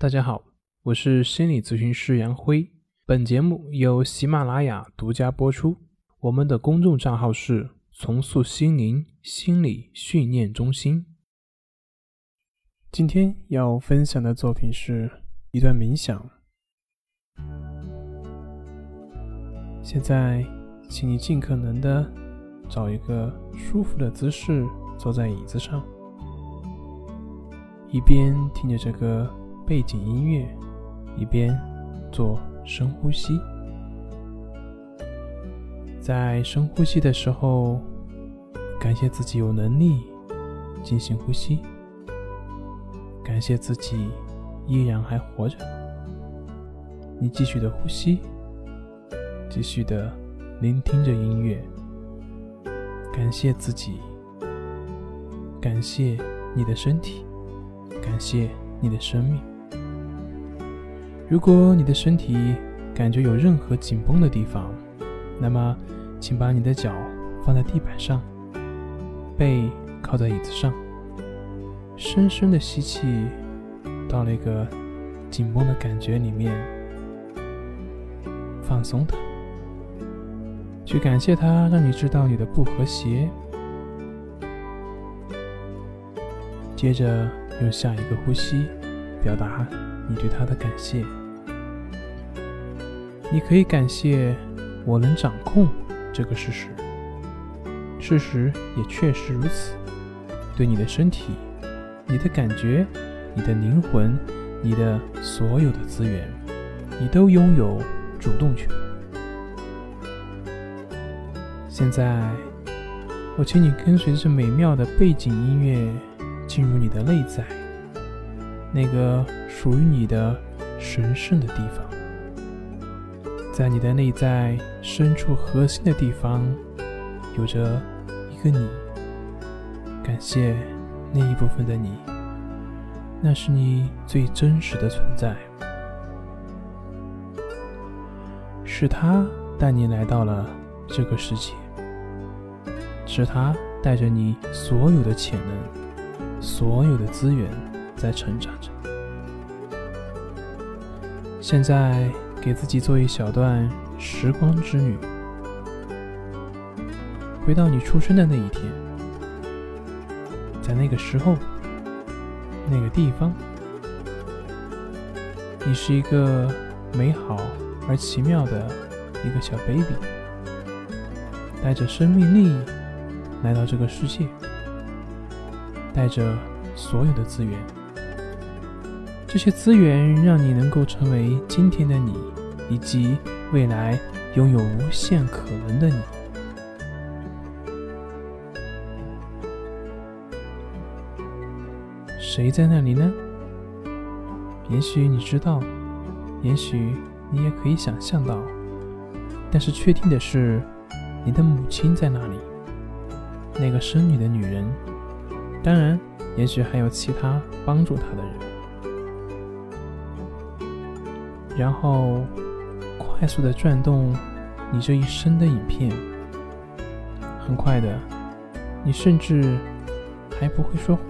大家好，我是心理咨询师杨辉。本节目由喜马拉雅独家播出。我们的公众账号是“重塑心灵心理训练中心”。今天要分享的作品是一段冥想。现在，请你尽可能的找一个舒服的姿势，坐在椅子上。一边听着这个背景音乐，一边做深呼吸。在深呼吸的时候，感谢自己有能力进行呼吸，感谢自己依然还活着。你继续的呼吸，继续的聆听着音乐，感谢自己，感谢你的身体。感谢你的生命。如果你的身体感觉有任何紧绷的地方，那么，请把你的脚放在地板上，背靠在椅子上，深深的吸气，到那个紧绷的感觉里面，放松它，去感谢它，让你知道你的不和谐。接着。用下一个呼吸表达你对他的感谢。你可以感谢我能掌控这个事实，事实也确实如此。对你的身体、你的感觉、你的灵魂、你的所有的资源，你都拥有主动权。现在，我请你跟随着美妙的背景音乐。进入你的内在，那个属于你的神圣的地方，在你的内在深处核心的地方，有着一个你。感谢那一部分的你，那是你最真实的存在，是他带你来到了这个世界，是他带着你所有的潜能。所有的资源在成长着。现在给自己做一小段时光之旅，回到你出生的那一天，在那个时候，那个地方，你是一个美好而奇妙的一个小 baby，带着生命力来到这个世界。带着所有的资源，这些资源让你能够成为今天的你，以及未来拥有无限可能的你。谁在那里呢？也许你知道，也许你也可以想象到，但是确定的是，你的母亲在那里，那个生你的女人。当然，也许还有其他帮助她的人。然后，快速的转动你这一生的影片。很快的，你甚至还不会说话。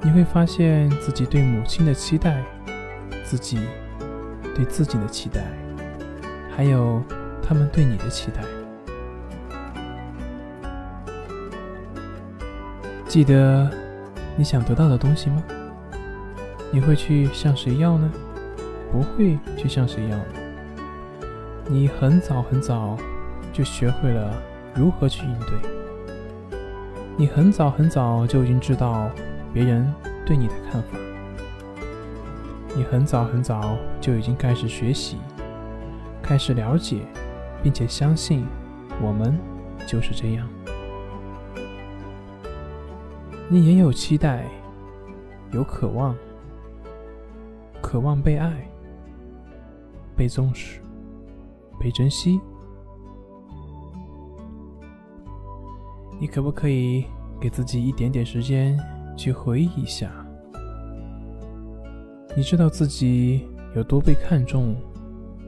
你会发现自己对母亲的期待，自己对自己的期待，还有他们对你的期待。记得你想得到的东西吗？你会去向谁要呢？不会去向谁要。你很早很早就学会了如何去应对。你很早很早就已经知道别人对你的看法。你很早很早就已经开始学习，开始了解，并且相信我们就是这样。你也有期待，有渴望，渴望被爱、被重视、被珍惜。你可不可以给自己一点点时间去回忆一下？你知道自己有多被看重、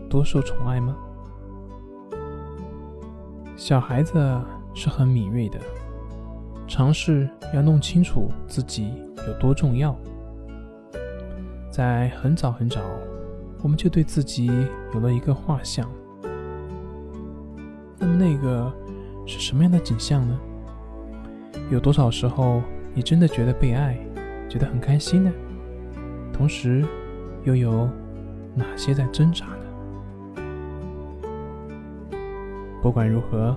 多受宠爱吗？小孩子是很敏锐的。尝试要弄清楚自己有多重要，在很早很早，我们就对自己有了一个画像。那么那个是什么样的景象呢？有多少时候你真的觉得被爱，觉得很开心呢？同时，又有哪些在挣扎呢？不管如何，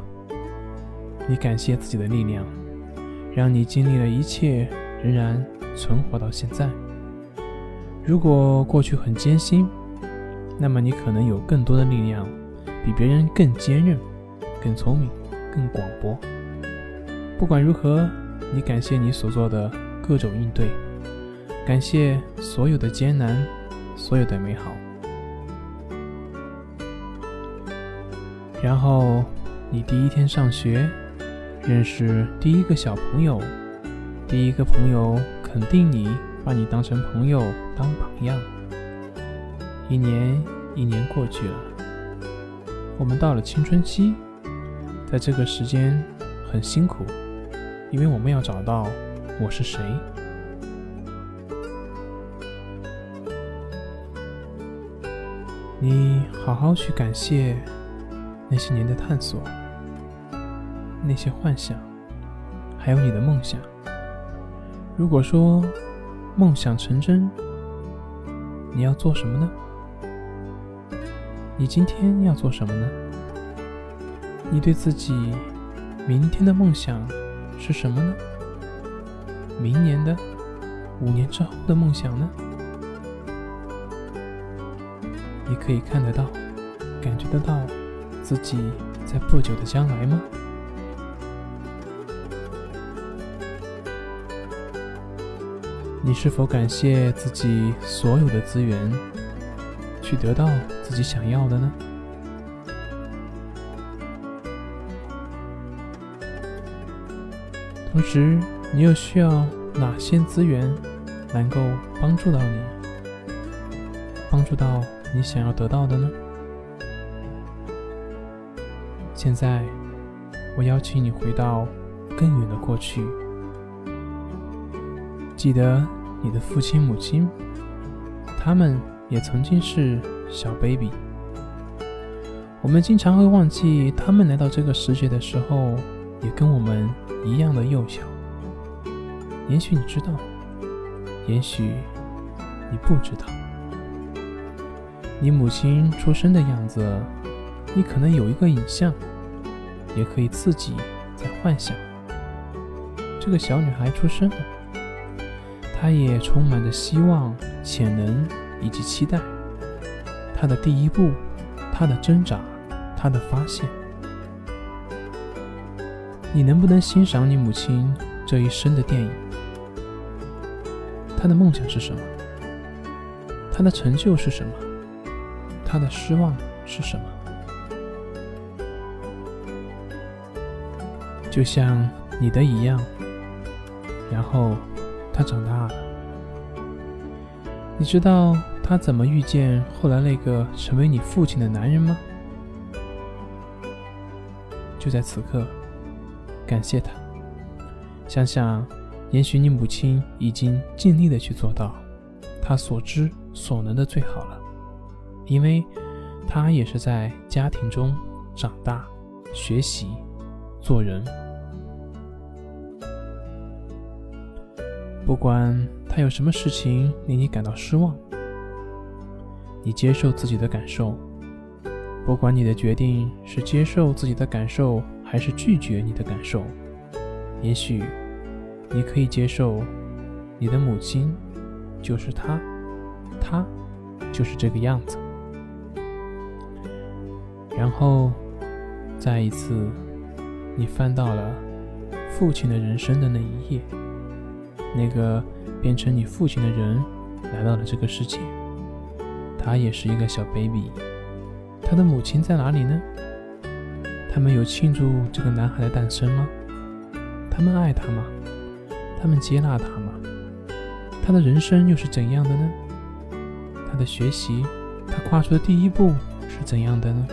你感谢自己的力量，让你经历了一切，仍然存活到现在。如果过去很艰辛，那么你可能有更多的力量，比别人更坚韧、更聪明、更广博。不管如何，你感谢你所做的各种应对，感谢所有的艰难，所有的美好。然后，你第一天上学，认识第一个小朋友，第一个朋友肯定你。把你当成朋友，当榜样。一年一年过去了，我们到了青春期，在这个时间很辛苦，因为我们要找到我是谁。你好好去感谢那些年的探索，那些幻想，还有你的梦想。如果说，梦想成真，你要做什么呢？你今天要做什么呢？你对自己明天的梦想是什么呢？明年的、五年之后的梦想呢？你可以看得到、感觉得到自己在不久的将来吗？你是否感谢自己所有的资源，去得到自己想要的呢？同时，你又需要哪些资源能够帮助到你，帮助到你想要得到的呢？现在，我邀请你回到更远的过去。记得你的父亲、母亲，他们也曾经是小 baby。我们经常会忘记，他们来到这个世界的时候，也跟我们一样的幼小。也许你知道，也许你不知道。你母亲出生的样子，你可能有一个影像，也可以自己在幻想。这个小女孩出生了。他也充满着希望、潜能以及期待。他的第一步，他的挣扎，他的发现。你能不能欣赏你母亲这一生的电影？他的梦想是什么？他的成就是什么？他的失望是什么？就像你的一样，然后。他长大了，你知道他怎么遇见后来那个成为你父亲的男人吗？就在此刻，感谢他。想想，也许你母亲已经尽力的去做到她所知所能的最好了，因为她也是在家庭中长大、学习、做人。不管他有什么事情令你感到失望，你接受自己的感受。不管你的决定是接受自己的感受，还是拒绝你的感受，也许你可以接受你的母亲就是她，她就是这个样子。然后，再一次，你翻到了父亲的人生的那一页。那个变成你父亲的人来到了这个世界，他也是一个小 baby。他的母亲在哪里呢？他们有庆祝这个男孩的诞生吗？他们爱他吗？他们接纳他吗？他的人生又是怎样的呢？他的学习，他跨出的第一步是怎样的呢？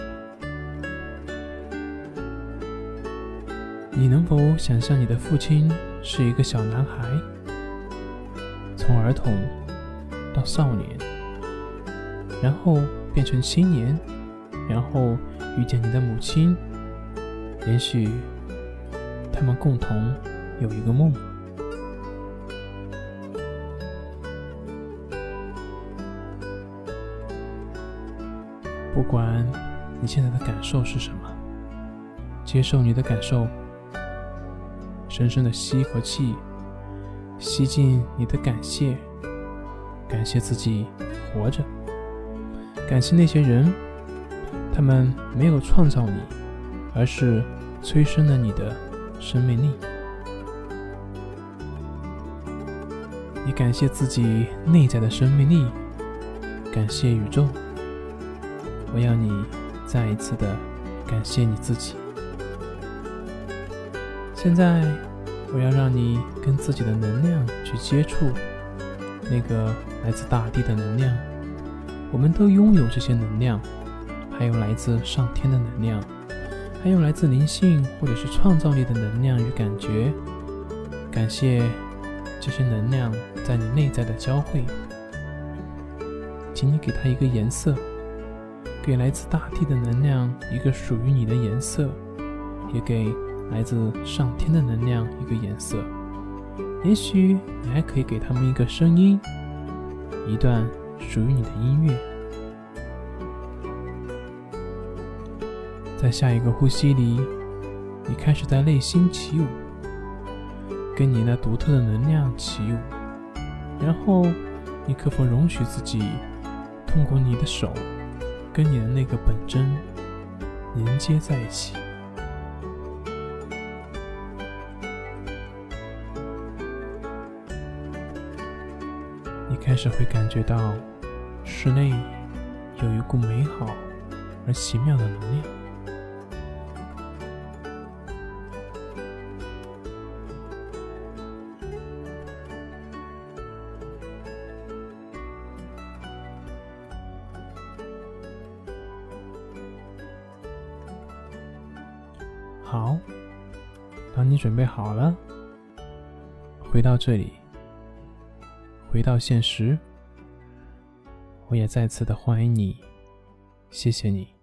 你能否想象你的父亲是一个小男孩？从儿童到少年，然后变成青年，然后遇见你的母亲，也许他们共同有一个梦。不管你现在的感受是什么，接受你的感受，深深的吸一口气，吸进你的感谢，感谢自己活着，感谢那些人，他们没有创造你，而是催生了你的生命力。你感谢自己内在的生命力，感谢宇宙。我要你再一次的感谢你自己。现在，我要让你跟自己的能量去接触，那个来自大地的能量。我们都拥有这些能量，还有来自上天的能量，还有来自灵性或者是创造力的能量与感觉。感谢这些能量在你内在的交汇，请你给它一个颜色。给来自大地的能量一个属于你的颜色，也给来自上天的能量一个颜色。也许你还可以给他们一个声音，一段属于你的音乐。在下一个呼吸里，你开始在内心起舞，跟你那独特的能量起舞。然后，你可否容许自己通过你的手？跟你的那个本真连接在一起，你开始会感觉到室内有一股美好而奇妙的能量。好，当你准备好了，回到这里，回到现实，我也再次的欢迎你，谢谢你。